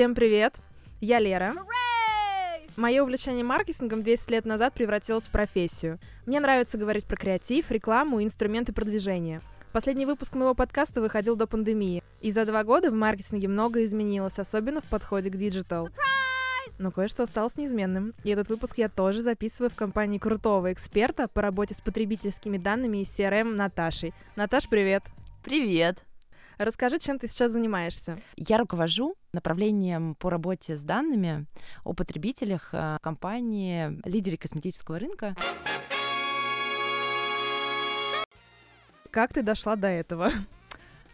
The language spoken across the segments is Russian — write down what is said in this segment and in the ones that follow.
Всем привет! Я Лера. Мое увлечение маркетингом 10 лет назад превратилось в профессию. Мне нравится говорить про креатив, рекламу и инструменты продвижения. Последний выпуск моего подкаста выходил до пандемии, и за два года в маркетинге многое изменилось, особенно в подходе к digital. Но кое-что осталось неизменным. И этот выпуск я тоже записываю в компании крутого эксперта по работе с потребительскими данными и CRM Наташей. Наташ, привет! Привет! Расскажи, чем ты сейчас занимаешься. Я руковожу направлением по работе с данными о потребителях э, компании лидере косметического рынка. Как ты дошла до этого?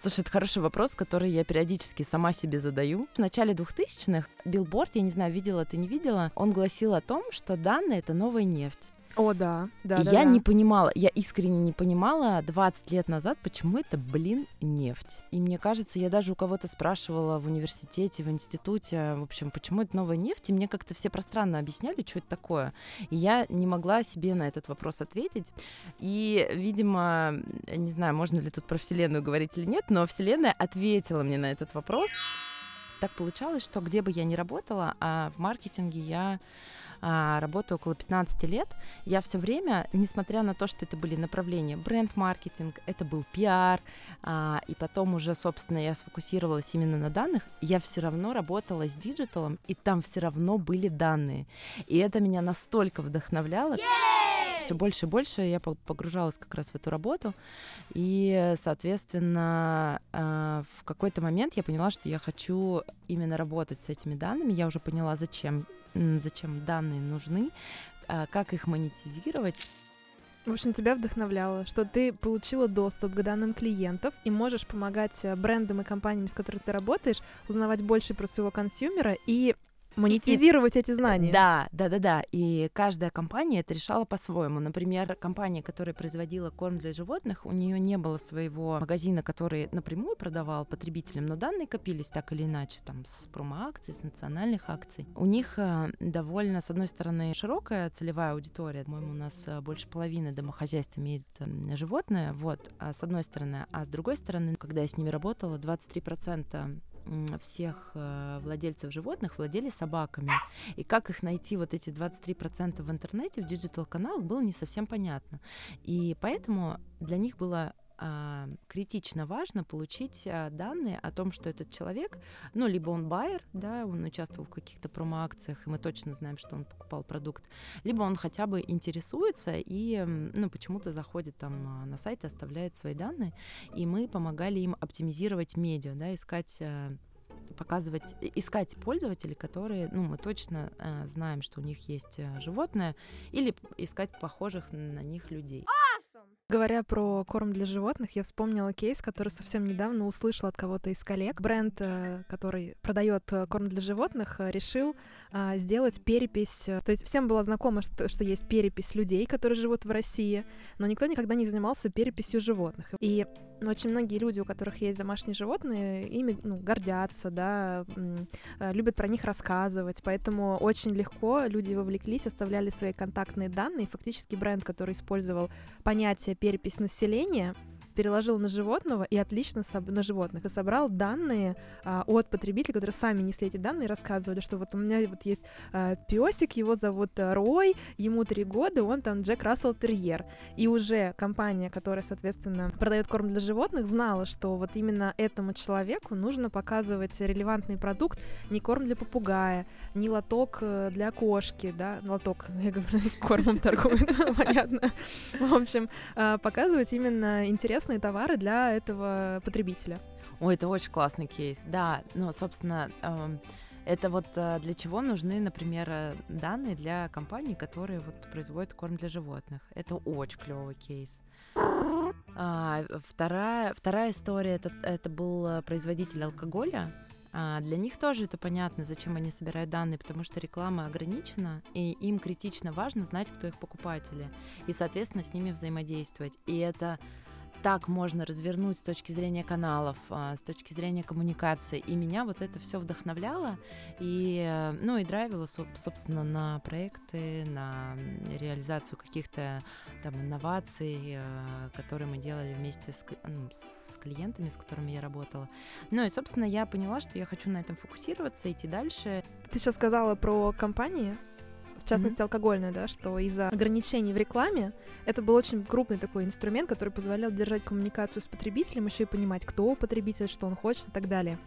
Слушай, это хороший вопрос, который я периодически сама себе задаю. В начале 2000-х билборд, я не знаю, видела ты, не видела, он гласил о том, что данные — это новая нефть. О, да, да, И да. я да. не понимала, я искренне не понимала 20 лет назад, почему это, блин, нефть. И мне кажется, я даже у кого-то спрашивала в университете, в институте, в общем, почему это новая нефть, и мне как-то все пространно объясняли, что это такое. И я не могла себе на этот вопрос ответить. И, видимо, не знаю, можно ли тут про Вселенную говорить или нет, но Вселенная ответила мне на этот вопрос. Так получалось, что где бы я ни работала, а в маркетинге я работаю около 15 лет, я все время, несмотря на то, что это были направления бренд-маркетинг, это был пиар, а, и потом уже, собственно, я сфокусировалась именно на данных, я все равно работала с digital ом, и там все равно были данные. И это меня настолько вдохновляло. Все больше и больше я по- погружалась как раз в эту работу. И, соответственно, а, в какой-то момент я поняла, что я хочу именно работать с этими данными. Я уже поняла, зачем, зачем данные нужны, а, как их монетизировать. В общем, тебя вдохновляло, что ты получила доступ к данным клиентов и можешь помогать э, брендам и компаниям, с которыми ты работаешь, узнавать больше про своего консюмера и монетизировать эти знания. Да, да, да, да. И каждая компания это решала по-своему. Например, компания, которая производила корм для животных, у нее не было своего магазина, который напрямую продавал потребителям, но данные копились так или иначе, там, с промо-акций, с национальных акций. У них э, довольно, с одной стороны, широкая целевая аудитория. По-моему, у нас э, больше половины домохозяйств имеет э, животное, вот, а с одной стороны. А с другой стороны, когда я с ними работала, 23% м, всех э, владельцев животных владели собаками. И как их найти, вот эти 23% в интернете, в digital-каналах, было не совсем понятно. И поэтому для них было а, критично важно получить а, данные о том, что этот человек, ну, либо он байер, да, он участвовал в каких-то промо-акциях, и мы точно знаем, что он покупал продукт, либо он хотя бы интересуется и, ну, почему-то заходит там а, на сайт и оставляет свои данные, и мы помогали им оптимизировать медиа, да, искать а, показывать, искать пользователей, которые, ну, мы точно э, знаем, что у них есть животное, или искать похожих на них людей. Говоря про корм для животных, я вспомнила кейс, который совсем недавно услышала от кого-то из коллег. Бренд, э, который продает э, корм для животных, э, решил а, сделать перепись. То есть всем было знакомо, что, что есть перепись людей, которые живут в России, но никто никогда не занимался переписью животных. И очень многие люди, у которых есть домашние животные, ими ну, гордятся, да, любят про них рассказывать, поэтому очень легко люди вовлеклись, оставляли свои контактные данные. Фактически бренд, который использовал понятие перепись населения, переложил на животного и отлично соб- на животных и собрал данные а, от потребителей, которые сами несли эти данные, рассказывали, что вот у меня вот есть песик, его зовут а, Рой, ему три года, он там Джек Рассел Терьер. И уже компания, которая, соответственно, продает корм для животных, знала, что вот именно этому человеку нужно показывать релевантный продукт, не корм для попугая, не лоток э, для кошки, да, лоток, я говорю, кормом торгуют, понятно. В общем, а, показывать именно интересные товары для этого потребителя. Ой, это очень классный кейс. Да, ну, собственно, это вот э, для чего нужны, например, э, данные для компаний, которые вот производят корм для животных. Это очень клевый кейс. А, вторая, вторая история это, это был э, производитель алкоголя. А, для них тоже это понятно, зачем они собирают данные, потому что реклама ограничена, и им критично важно знать, кто их покупатели, и, соответственно, с ними взаимодействовать. И это так можно развернуть с точки зрения каналов, а, с точки зрения коммуникации. И меня вот это все вдохновляло и, э, ну, и драйвило, собственно, на проекты, на реализацию каких-то там инноваций, э, которые мы делали вместе с, ну, с клиентами, с которыми я работала. Ну и, собственно, я поняла, что я хочу на этом фокусироваться, идти дальше. Ты сейчас сказала про компании, в частности mm-hmm. алкогольную, да, что из-за ограничений в рекламе это был очень крупный такой инструмент, который позволял держать коммуникацию с потребителем, еще и понимать, кто потребитель, что он хочет и так далее.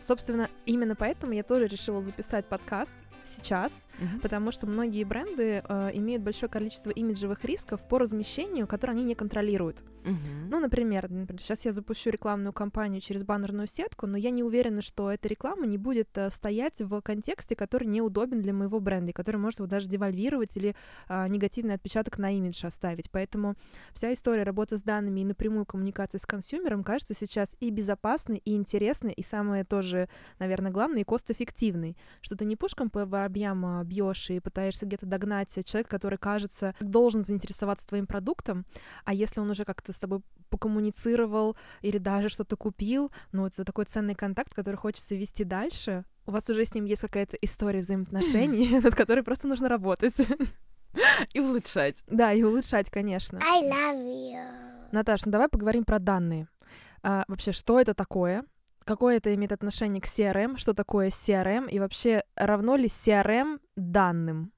Собственно, именно поэтому я тоже решила записать подкаст сейчас, mm-hmm. потому что многие бренды э, имеют большое количество имиджевых рисков по размещению, которые они не контролируют. Mm-hmm. Ну, например, например, сейчас я запущу рекламную кампанию через баннерную сетку, но я не уверена, что эта реклама не будет э, стоять в контексте, который неудобен для моего бренда, и который может его даже девальвировать или э, негативный отпечаток на имидж оставить. Поэтому вся история работы с данными и напрямую коммуникации с консюмером кажется сейчас и безопасной, и интересной, и самое тоже, наверное, главное, и кост-эффективной. Что ты не пушком по воробьям а, бьешь и пытаешься где-то догнать человека, который, кажется, должен заинтересоваться твоим продуктом, а если он уже как-то с тобой покоммуницировал или даже что-то купил, ну, это такой ценный контакт, который хочется вести дальше, у вас уже с ним есть какая-то история взаимоотношений, над которой просто нужно работать. И улучшать. Да, и улучшать, конечно. I love you. Наташа, ну давай поговорим про данные. А, вообще, что это такое? Какое это имеет отношение к CRM, что такое CRM и вообще равно ли CRM данным?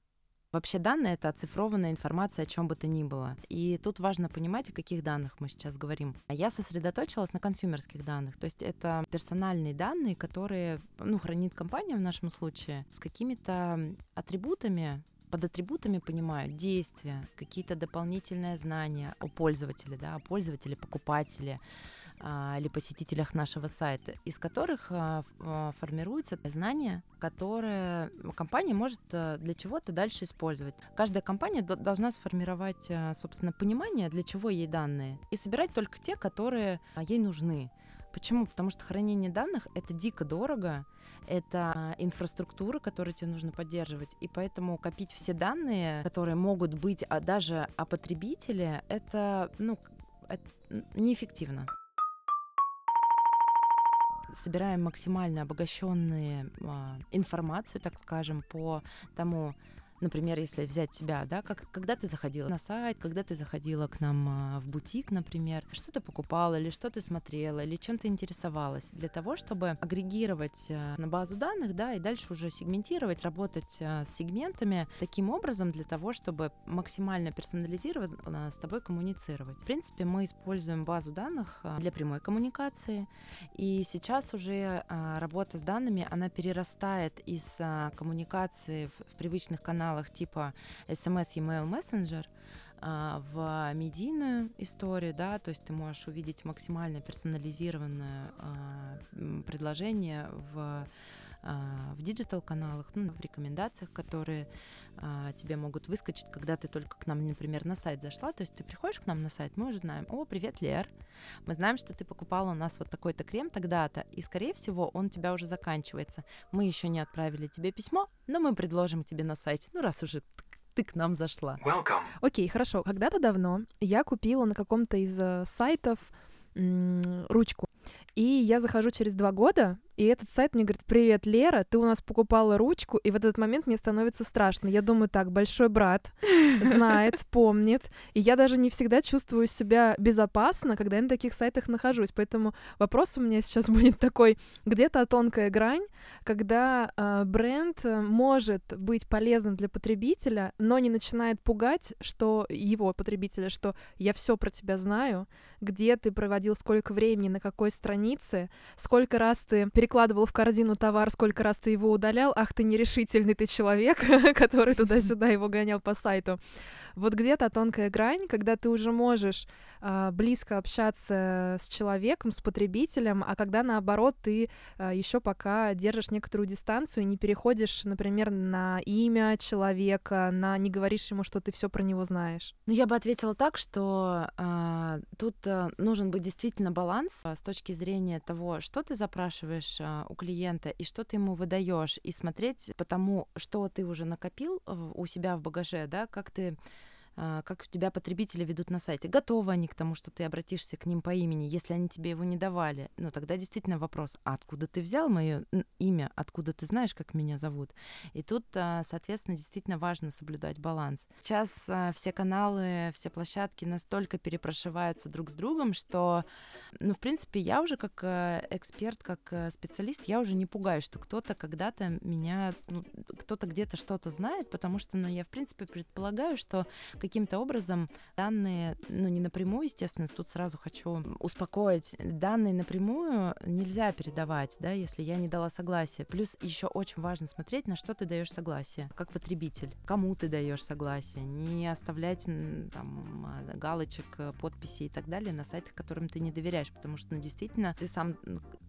Вообще данные — это оцифрованная информация о чем бы то ни было. И тут важно понимать, о каких данных мы сейчас говорим. Я сосредоточилась на консюмерских данных. То есть это персональные данные, которые ну, хранит компания в нашем случае с какими-то атрибутами, под атрибутами понимают действия, какие-то дополнительные знания о пользователе, да, о пользователе, покупателе, а, или посетителях нашего сайта, из которых а, а, формируются знания, которые компания может для чего-то дальше использовать. Каждая компания должна сформировать, собственно, понимание, для чего ей данные, и собирать только те, которые ей нужны. Почему? Потому что хранение данных это дико дорого, это инфраструктура, которую тебе нужно поддерживать, и поэтому копить все данные, которые могут быть даже о потребителе, это, ну, это неэффективно собираем максимально обогащенные а, информацию, так скажем, по тому, Например, если взять тебя, да, как, когда ты заходила на сайт, когда ты заходила к нам а, в бутик, например, что ты покупала, или что ты смотрела, или чем ты интересовалась, для того, чтобы агрегировать а, на базу данных, да, и дальше уже сегментировать, работать а, с сегментами таким образом, для того, чтобы максимально персонализированно с тобой коммуницировать. В принципе, мы используем базу данных для прямой коммуникации, и сейчас уже работа с данными, она перерастает из коммуникации в привычных каналах каналах типа SMS, e-mail, Messenger а, в медийную историю, да, то есть ты можешь увидеть максимально персонализированное а, предложение в в диджитал-каналах, ну, в рекомендациях, которые а, тебе могут выскочить, когда ты только к нам, например, на сайт зашла. То есть ты приходишь к нам на сайт, мы уже знаем, о, привет, Лер, мы знаем, что ты покупала у нас вот такой-то крем тогда-то, и, скорее всего, он у тебя уже заканчивается. Мы еще не отправили тебе письмо, но мы предложим тебе на сайте, ну, раз уже ты к нам зашла. Welcome. Окей, хорошо. Когда-то давно я купила на каком-то из э, сайтов ручку. И я захожу через два года, и этот сайт мне говорит, привет, Лера, ты у нас покупала ручку, и в этот момент мне становится страшно. Я думаю, так, большой брат знает, помнит, и я даже не всегда чувствую себя безопасно, когда я на таких сайтах нахожусь. Поэтому вопрос у меня сейчас будет такой, где-то тонкая грань, когда э, бренд может быть полезным для потребителя, но не начинает пугать, что его потребителя, что я все про тебя знаю, где ты проводил сколько времени, на какой странице, сколько раз ты перекладывал в корзину товар, сколько раз ты его удалял, ах ты нерешительный ты человек, который туда-сюда его гонял по сайту. Вот где-то тонкая грань, когда ты уже можешь э, близко общаться с человеком, с потребителем, а когда наоборот ты э, а, еще пока держишь некоторую дистанцию, не переходишь, например, на имя человека, на не говоришь ему, что ты все про него знаешь. Ну, я бы ответила так, что э, тут э, нужен быть действительно баланс э, с точки зрения того, что ты запрашиваешь э, у клиента и что ты ему выдаешь, и смотреть по тому, что ты уже накопил у себя в багаже, да, как ты как тебя потребители ведут на сайте. Готовы они к тому, что ты обратишься к ним по имени, если они тебе его не давали? Ну, тогда действительно вопрос, а откуда ты взял мое имя, откуда ты знаешь, как меня зовут? И тут, а, соответственно, действительно важно соблюдать баланс. Сейчас а, все каналы, все площадки настолько перепрошиваются друг с другом, что, ну, в принципе, я уже как э, эксперт, как э, специалист, я уже не пугаюсь, что кто-то когда-то меня, ну, кто-то где-то что-то знает, потому что, ну, я, в принципе, предполагаю, что каким-то образом данные, ну не напрямую, естественно, тут сразу хочу успокоить, данные напрямую нельзя передавать, да, если я не дала согласия. Плюс еще очень важно смотреть, на что ты даешь согласие, как потребитель, кому ты даешь согласие, не оставлять там галочек, подписи и так далее на сайтах, которым ты не доверяешь, потому что, ну, действительно, ты сам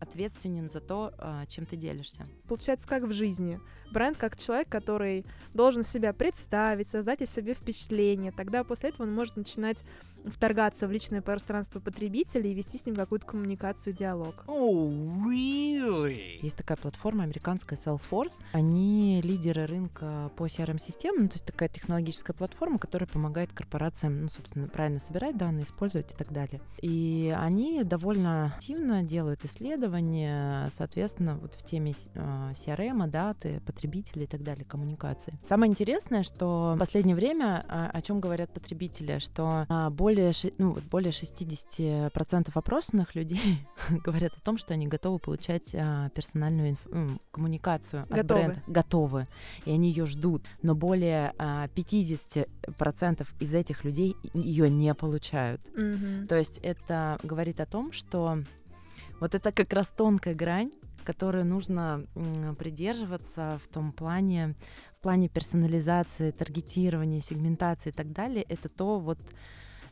ответственен за то, а, чем ты делишься. Получается, как в жизни. Бренд как человек, который должен себя представить, создать о себе впечатление, тогда после этого он может начинать вторгаться в личное пространство потребителя и вести с ним какую-то коммуникацию, диалог. Oh, really? Есть такая платформа американская Salesforce. Они лидеры рынка по CRM-системам, ну, то есть такая технологическая платформа, которая помогает корпорациям, ну, собственно, правильно собирать данные, использовать и так далее. И они довольно активно делают исследования, соответственно, вот в теме э, CRM, даты, потребителей и так далее, коммуникации. Самое интересное, что в последнее время, а, о чем говорят потребители, что а, более более, ну, более 60% опрошенных людей говорят о том, что они готовы получать а, персональную инф- коммуникацию готовы. от бренда. Готовы. И они ее ждут. Но более а, 50% из этих людей ее не получают. Mm-hmm. То есть это говорит о том, что вот это как раз тонкая грань, которой нужно придерживаться в том плане, в плане персонализации, таргетирования, сегментации и так далее, это то вот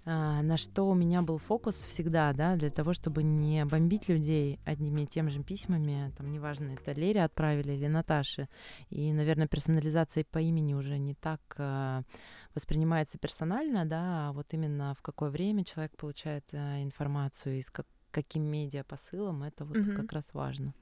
на что у меня был фокус всегда, да, для того, чтобы не бомбить людей одними и тем же письмами, там, неважно, это Лере отправили или Наташе, и, наверное, персонализация по имени уже не так э, воспринимается персонально, да, а вот именно в какое время человек получает э, информацию и с как, каким медиа посылом, это вот mm-hmm. как раз важно.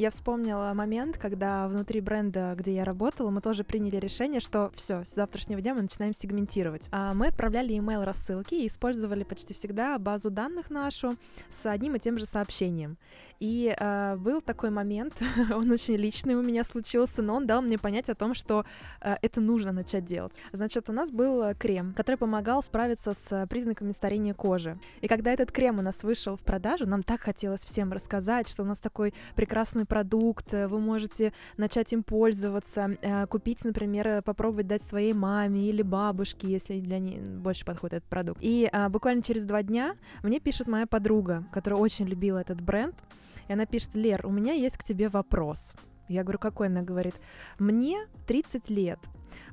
Я вспомнила момент, когда внутри бренда, где я работала, мы тоже приняли решение, что все, с завтрашнего дня мы начинаем сегментировать. А мы отправляли email рассылки и использовали почти всегда базу данных нашу с одним и тем же сообщением. И э, был такой момент, он очень личный у меня случился, но он дал мне понять о том, что э, это нужно начать делать. Значит, у нас был крем, который помогал справиться с признаками старения кожи. И когда этот крем у нас вышел в продажу, нам так хотелось всем рассказать, что у нас такой прекрасный продукт, вы можете начать им пользоваться, э, купить, например, попробовать дать своей маме или бабушке, если для нее больше подходит этот продукт. И э, буквально через два дня мне пишет моя подруга, которая очень любила этот бренд, и она пишет, Лер, у меня есть к тебе вопрос. Я говорю, какой? Она говорит, мне 30 лет,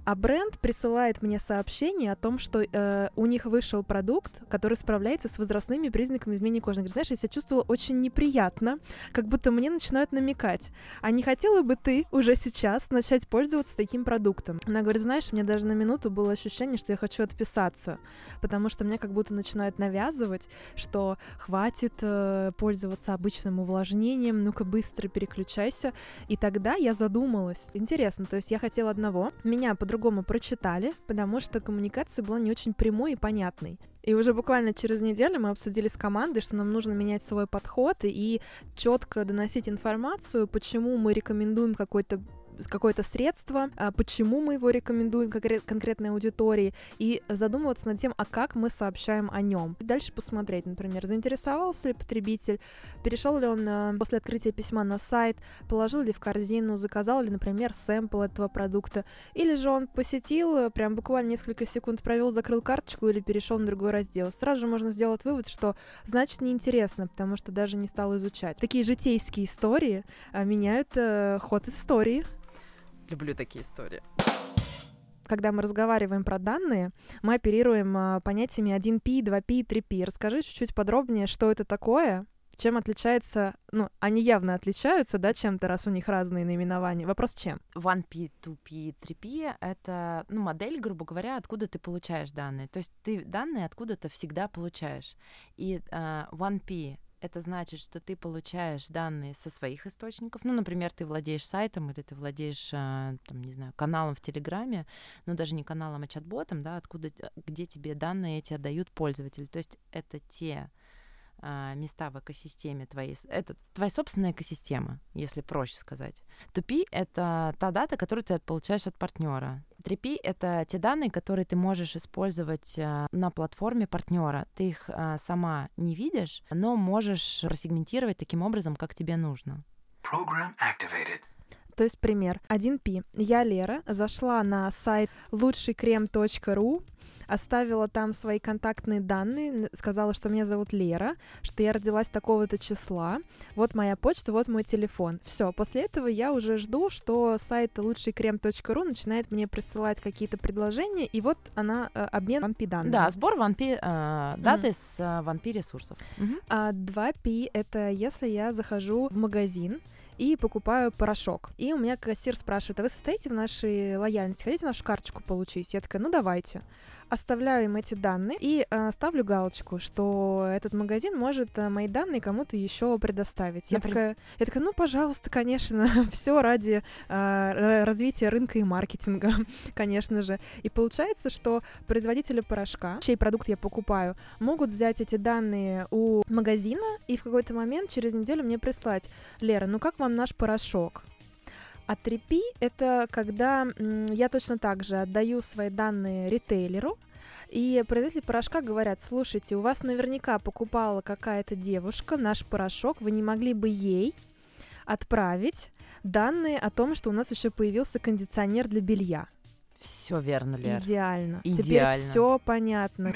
а бренд присылает мне сообщение о том, что э, у них вышел продукт, который справляется с возрастными признаками изменения кожи. Говорит, знаешь, я себя чувствовала очень неприятно, как будто мне начинают намекать. А не хотела бы ты уже сейчас начать пользоваться таким продуктом? Она говорит, знаешь, мне даже на минуту было ощущение, что я хочу отписаться, потому что мне как будто начинают навязывать, что хватит э, пользоваться обычным увлажнением, ну-ка быстро переключайся. И тогда я задумалась. Интересно, то есть я хотела одного, меня по по-другому прочитали, потому что коммуникация была не очень прямой и понятной. И уже буквально через неделю мы обсудили с командой, что нам нужно менять свой подход и четко доносить информацию, почему мы рекомендуем какой-то какое-то средство, а почему мы его рекомендуем конкретной аудитории, и задумываться над тем, а как мы сообщаем о нем. Дальше посмотреть, например, заинтересовался ли потребитель, перешел ли он а, после открытия письма на сайт, положил ли в корзину, заказал ли, например, сэмпл этого продукта, или же он посетил, прям буквально несколько секунд провел, закрыл карточку или перешел на другой раздел. Сразу же можно сделать вывод, что значит неинтересно, потому что даже не стал изучать. Такие житейские истории а, меняют э, ход истории. Люблю такие истории. Когда мы разговариваем про данные, мы оперируем а, понятиями 1P, 2P, 3P. Расскажи чуть-чуть подробнее, что это такое, чем отличается, ну, они явно отличаются, да, чем-то, раз у них разные наименования. Вопрос чем? 1P, 2P, 3P — это, ну, модель, грубо говоря, откуда ты получаешь данные. То есть ты данные откуда-то всегда получаешь. И uh, 1P это значит, что ты получаешь данные со своих источников. Ну, например, ты владеешь сайтом или ты владеешь, а, там, не знаю, каналом в Телеграме, ну, даже не каналом, а чат-ботом, да, откуда, где тебе данные эти отдают пользователи. То есть это те места в экосистеме твоей, это твоя собственная экосистема, если проще сказать. 2 — это та дата, которую ты получаешь от партнера. 3 — это те данные, которые ты можешь использовать а, на платформе партнера. Ты их а, сама не видишь, но можешь просегментировать таким образом, как тебе нужно. Program activated. То есть пример. 1P. Я, Лера, зашла на сайт лучшийкрем.ру, оставила там свои контактные данные, сказала, что меня зовут Лера, что я родилась такого-то числа, вот моя почта, вот мой телефон. Все, после этого я уже жду, что сайт лучшийкрем.ру начинает мне присылать какие-то предложения, и вот она э, обмен ванпи данными. Да, сбор ванпи э, даты mm-hmm. с э, ванпи ресурсов. Mm-hmm. А 2P это если я захожу в магазин, и покупаю порошок. И у меня кассир спрашивает, а вы состоите в нашей лояльности, хотите нашу карточку получить? Я такая, ну давайте оставляю им эти данные и э, ставлю галочку, что этот магазин может э, мои данные кому-то еще предоставить. Я, такая, я такая, ну, пожалуйста, конечно, все ради э, развития рынка и маркетинга, конечно же. И получается, что производители порошка, чей продукт я покупаю, могут взять эти данные у магазина и в какой-то момент через неделю мне прислать, Лера, ну как вам наш порошок? А 3P — это когда я точно так же отдаю свои данные ритейлеру, и производители порошка говорят, слушайте, у вас наверняка покупала какая-то девушка наш порошок, вы не могли бы ей отправить данные о том, что у нас еще появился кондиционер для белья. Все верно, Лер. Идеально. Идеально. Теперь все понятно.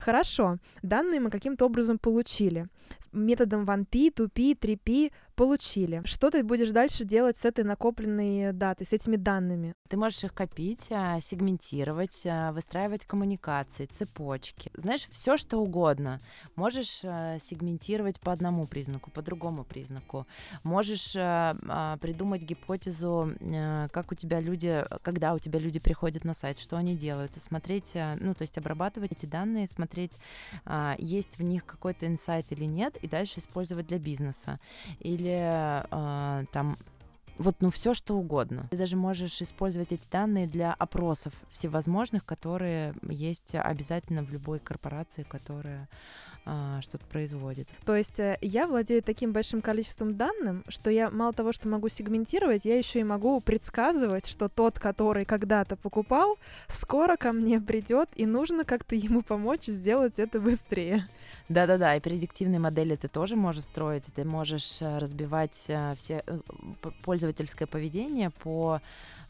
Хорошо, данные мы каким-то образом получили. Методом 1P, 2P, 3P получили. Что ты будешь дальше делать с этой накопленной датой, с этими данными? Ты можешь их копить, а, сегментировать, а, выстраивать коммуникации, цепочки. Знаешь, все что угодно. Можешь а, сегментировать по одному признаку, по другому признаку. Можешь придумать гипотезу, как у тебя люди, когда у тебя люди приходят на сайт, что они делают, смотреть, ну, то есть обрабатывать эти данные, смотреть, есть в них какой-то инсайт или нет, и дальше использовать для бизнеса. Или э, там вот ну все что угодно. Ты даже можешь использовать эти данные для опросов всевозможных, которые есть обязательно в любой корпорации, которая а, что-то производит. То есть э, я владею таким большим количеством данных, что я мало того, что могу сегментировать, я еще и могу предсказывать, что тот, который когда-то покупал, скоро ко мне придет, и нужно как-то ему помочь сделать это быстрее. Да-да-да, и предиктивные модели ты тоже можешь строить, ты можешь э, разбивать э, все пользовательское поведение по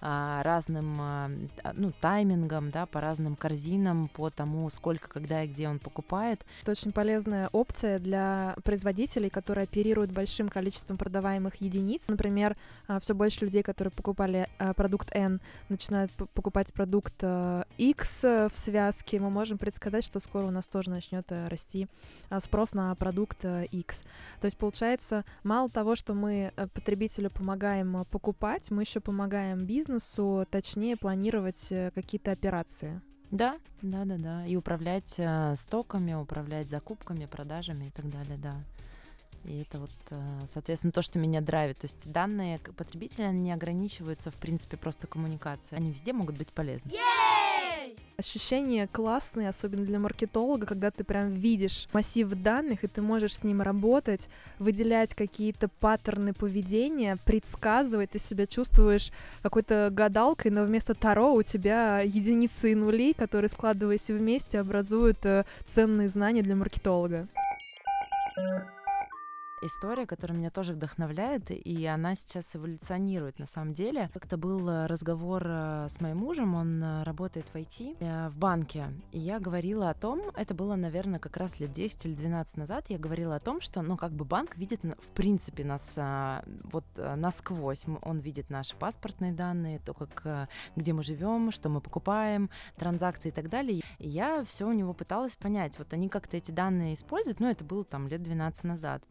разным а, ну, таймингам, да, по разным корзинам, по тому, сколько, когда и где он покупает. Это очень полезная опция для производителей, которые оперируют большим количеством продаваемых единиц. Например, а, все больше людей, которые покупали продукт N, начинают покупать продукт X в связке. Мы можем предсказать, что скоро у нас тоже начнет э, расти спрос на продукт X. То есть получается, мало того, что мы э, потребителю помогаем покупать, мы еще помогаем бизнесу бизнесу точнее планировать э, какие-то операции. Да, да, да, да. И управлять э, стоками, управлять закупками, продажами и так далее, да. И это вот, э, соответственно, то, что меня драйвит. То есть данные потребителя не ограничиваются, в принципе, просто коммуникацией. Они везде могут быть полезны. Ощущения классные, особенно для маркетолога, когда ты прям видишь массив данных, и ты можешь с ним работать, выделять какие-то паттерны поведения, предсказывать, ты себя чувствуешь какой-то гадалкой, но вместо Таро у тебя единицы и нули, которые, складываясь вместе, образуют э, ценные знания для маркетолога история, которая меня тоже вдохновляет, и она сейчас эволюционирует на самом деле. Как-то был э, разговор э, с моим мужем, он э, работает в IT, в банке, и я говорила о том, это было, наверное, как раз лет 10 или 12 назад, я говорила о том, что, ну, как бы банк видит, в принципе, нас вот насквозь, он видит наши паспортные данные, то, как, где мы живем, что мы покупаем, транзакции и так далее. И я все у него пыталась понять, вот они как-то эти данные используют, ну, это было там лет 12 назад.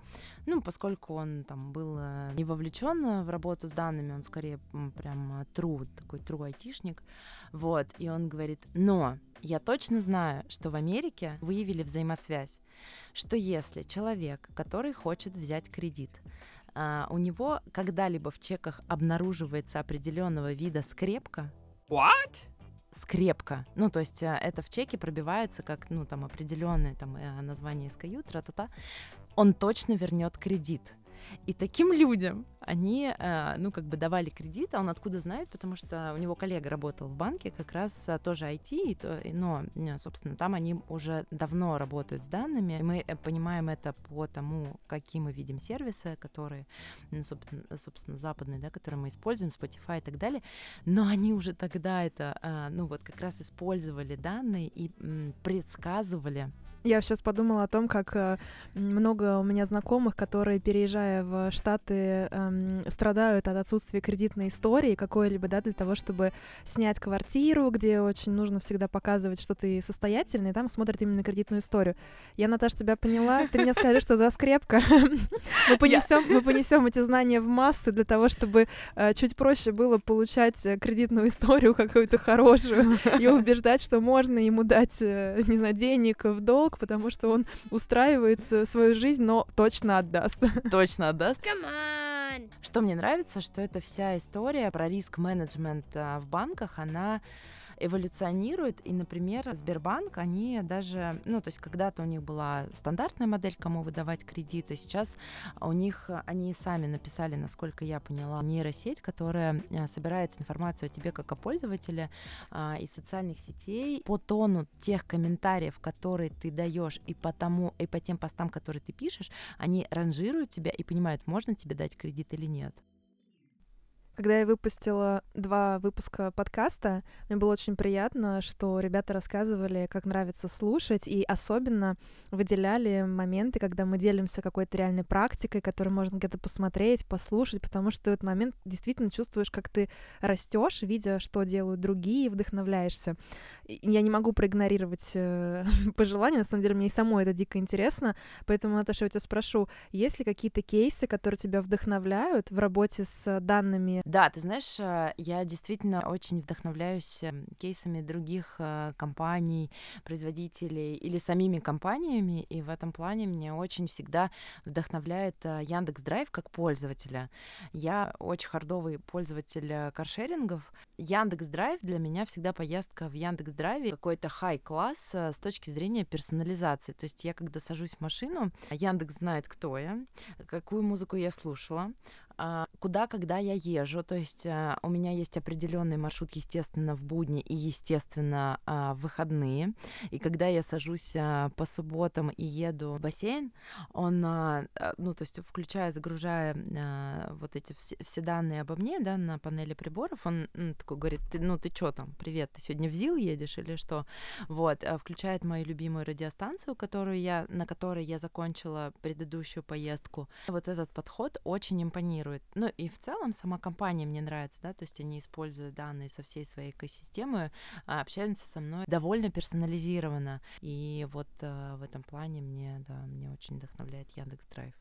Ну, поскольку он там был э, не вовлечен в работу с данными, он скорее прям true, такой true айтишник, вот, и он говорит, но я точно знаю, что в Америке выявили взаимосвязь, что если человек, который хочет взять кредит, у него когда-либо в чеках обнаруживается определенного вида скрепка. What? Скрепка. Ну, то есть это в чеке пробивается как, ну, там, определенное там э, название СКЮ, тра-та-та. Он точно вернет кредит. И таким людям они, э, ну, как бы давали кредит, а он откуда знает, потому что у него коллега работал в банке, как раз э, тоже IT, но, собственно, там они уже давно работают с данными. Мы э, понимаем это по тому, какие мы видим сервисы, которые, собственно, собственно западные, да, которые мы используем, Spotify и так далее. Но они уже тогда это, ну, вот как раз использовали данные и предсказывали я сейчас подумала о том, как э, много у меня знакомых, которые, переезжая в Штаты, эм, страдают от отсутствия кредитной истории какой-либо, да, для того, чтобы снять квартиру, где очень нужно всегда показывать, что ты состоятельный, и там смотрят именно кредитную историю. Я, Наташа, тебя поняла. Ты мне скажи, что за скрепка. Мы понесем, мы понесем эти знания в массы для того, чтобы э, чуть проще было получать э, кредитную историю какую-то хорошую и убеждать, что можно ему дать, не знаю, денег в долг, долг, потому что он устраивает свою жизнь, но точно отдаст. Точно отдаст. Come on. Что мне нравится, что эта вся история про риск-менеджмент а, в банках, она эволюционирует, и, например, Сбербанк, они даже, ну, то есть когда-то у них была стандартная модель, кому выдавать кредиты, сейчас у них, они сами написали, насколько я поняла, нейросеть, которая э, собирает информацию о тебе как о пользователе а, из социальных сетей по тону тех комментариев, которые ты даешь, и по тому, и по тем постам, которые ты пишешь, они ранжируют тебя и понимают, можно тебе дать кредит или нет. Когда я выпустила два выпуска подкаста, мне было очень приятно, что ребята рассказывали, как нравится слушать, и особенно выделяли моменты, когда мы делимся какой-то реальной практикой, которую можно где-то посмотреть, послушать, потому что в этот момент действительно чувствуешь, как ты растешь, видя, что делают другие, вдохновляешься. Я не могу проигнорировать э, пожелания, на самом деле мне и самой это дико интересно, поэтому, Наташа, я тебя спрошу, есть ли какие-то кейсы, которые тебя вдохновляют в работе с данными да, ты знаешь, э, я действительно очень вдохновляюсь эм, кейсами других э, компаний, производителей или самими компаниями, и в этом плане мне очень всегда вдохновляет э, Яндекс Драйв как пользователя. Я очень хардовый пользователь каршерингов. Яндекс Драйв для меня всегда поездка в Яндекс Драйве какой-то хай-класс с точки зрения персонализации. То есть я когда сажусь в машину, Яндекс знает, кто я, какую музыку я слушала, куда, когда я езжу. То есть а, у меня есть определенный маршрут, естественно, в будни и, естественно, а, в выходные. И когда я сажусь по субботам и еду в бассейн, он, ну, то есть включая, загружая вот эти все, данные обо мне, да, на панели приборов, он такой говорит, ты, ну, ты что там, привет, ты сегодня в ЗИЛ едешь или что? Вот, включает мою любимую радиостанцию, которую я, на которой я закончила предыдущую поездку. Вот этот подход очень импонирует планирует. Ну и в целом сама компания мне нравится, да, то есть они используют данные со всей своей экосистемы, а общаются со мной довольно персонализированно. И вот э, в этом плане мне, да, мне очень вдохновляет Яндекс Драйв.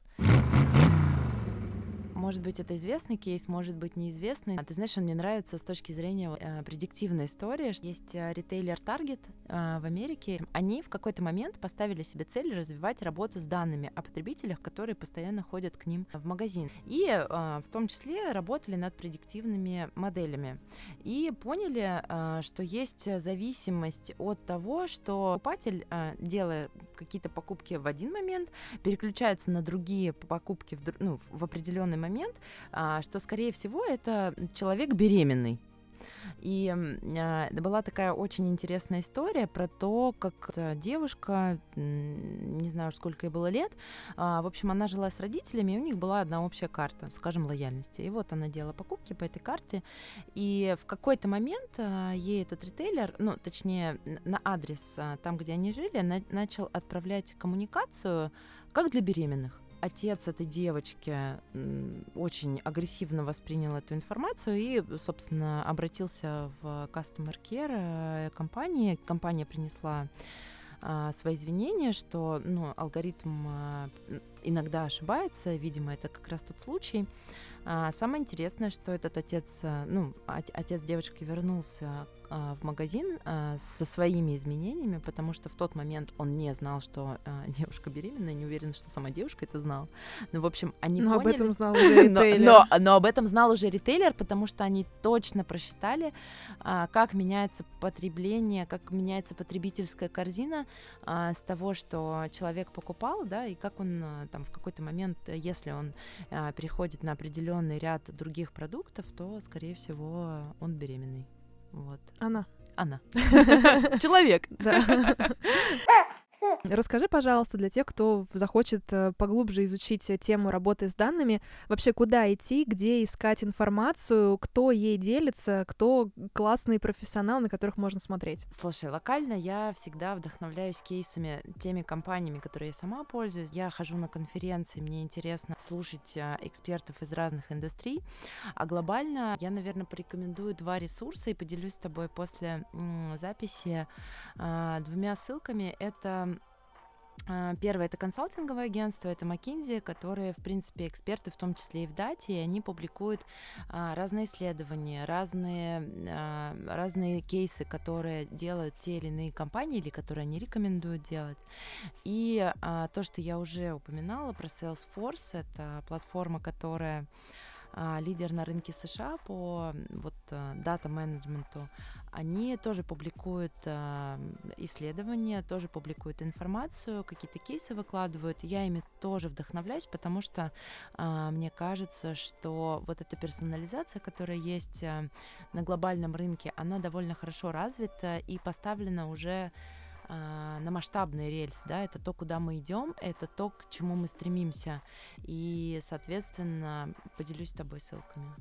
Может быть, это известный кейс, может быть, неизвестный. А ты знаешь, он мне нравится с точки зрения э, предиктивной истории. Есть э, ритейлер Target э, в Америке. Они в какой-то момент поставили себе цель развивать работу с данными о потребителях, которые постоянно ходят к ним в магазин. И э, в том числе работали над предиктивными моделями. И поняли, э, что есть зависимость от того, что покупатель, э, делая какие-то покупки в один момент, переключается на другие покупки в, ну, в определенный момент, а, что, скорее всего, это человек беременный. И э, была такая очень интересная история про то, как девушка, не знаю, сколько ей было лет, э, в общем, она жила с родителями, и у них была одна общая карта, скажем, лояльности. И вот она делала покупки по этой карте, и в какой-то момент э, ей этот ритейлер, ну, точнее, на адрес там, где они жили, на начал отправлять коммуникацию как для беременных отец этой девочки очень агрессивно воспринял эту информацию и, собственно, обратился в customer care э, компании. Компания принесла а, свои извинения, что ну, алгоритм а, иногда ошибается, видимо, это как раз тот случай. А, самое интересное, что этот отец, а, ну, отец девочки вернулся а, в магазин а, со своими изменениями, потому что в тот момент он не знал, что а, девушка беременна, не уверен, что сама девушка это знала. Ну, в общем, они но поняли... об этом знал уже ритейлер. но, но, но об этом знал уже ритейлер, потому что они точно просчитали, а, как меняется потребление, как меняется потребительская корзина а, с того, что человек покупал, да, и как он а, там в какой-то момент, если он а, переходит на определенный ряд других продуктов, то, скорее всего, он беременный. Вот. Она. Она. Человек. Да. Расскажи, пожалуйста, для тех, кто захочет э, поглубже изучить тему работы с данными, вообще куда идти, где искать информацию, кто ей делится, кто классные профессионалы, на которых можно смотреть. Слушай, локально я всегда вдохновляюсь кейсами теми компаниями, которые я сама пользуюсь. Я хожу на конференции, мне интересно слушать а, экспертов из разных индустрий. А глобально я, наверное, порекомендую два ресурса и поделюсь с тобой после записи двумя ссылками. Это первое это консалтинговое агентство, это McKinsey, которые, в принципе, эксперты, в том числе и в дате, и они публикуют а, разные исследования, разные, а, разные кейсы, которые делают те или иные компании, или которые они рекомендуют делать. И а, то, что я уже упоминала про Salesforce, это платформа, которая а, лидер на рынке США по вот дата-менеджменту, они тоже публикуют э, исследования, тоже публикуют информацию, какие-то кейсы выкладывают. Я ими тоже вдохновляюсь, потому что э, мне кажется, что вот эта персонализация, которая есть э, на глобальном рынке, она довольно хорошо развита и поставлена уже на масштабный рельс, да, это то, куда мы идем, это то, к чему мы стремимся. И, соответственно, поделюсь с тобой ссылками.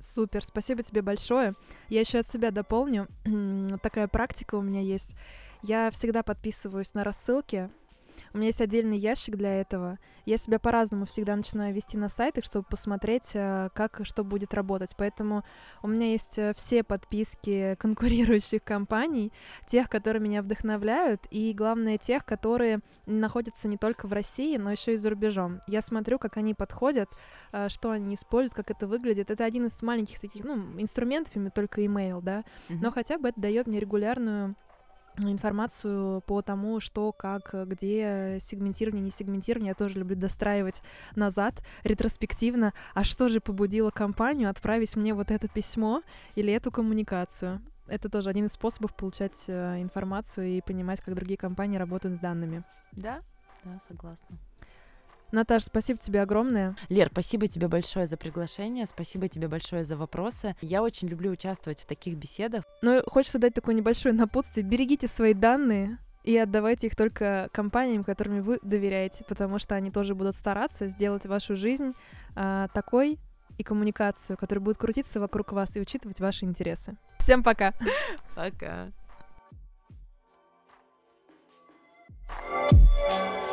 Супер, спасибо тебе большое. Я еще от себя дополню. Такая практика у меня есть. Я всегда подписываюсь на рассылки у меня есть отдельный ящик для этого. Я себя по-разному всегда начинаю вести на сайтах, чтобы посмотреть, э, как и что будет работать. Поэтому у меня есть э, все подписки конкурирующих компаний, тех, которые меня вдохновляют, и, главное, тех, которые находятся не только в России, но еще и за рубежом. Я смотрю, как они подходят, э, что они используют, как это выглядит. Это один из маленьких таких, ну, инструментов, только email, да, mm-hmm. но хотя бы это дает мне регулярную информацию по тому, что, как, где сегментирование, не сегментирование. Я тоже люблю достраивать назад, ретроспективно. А что же побудило компанию отправить мне вот это письмо или эту коммуникацию? Это тоже один из способов получать э, информацию и понимать, как другие компании работают с данными. Да, да, согласна. Наташа, спасибо тебе огромное. Лер, спасибо тебе большое за приглашение, спасибо тебе большое за вопросы. Я очень люблю участвовать в таких беседах. Но хочется дать такое небольшое напутствие. Берегите свои данные, и отдавайте их только компаниям, которыми вы доверяете, потому что они тоже будут стараться сделать вашу жизнь э, такой и коммуникацию, которая будет крутиться вокруг вас и учитывать ваши интересы. Всем пока! Пока! thank you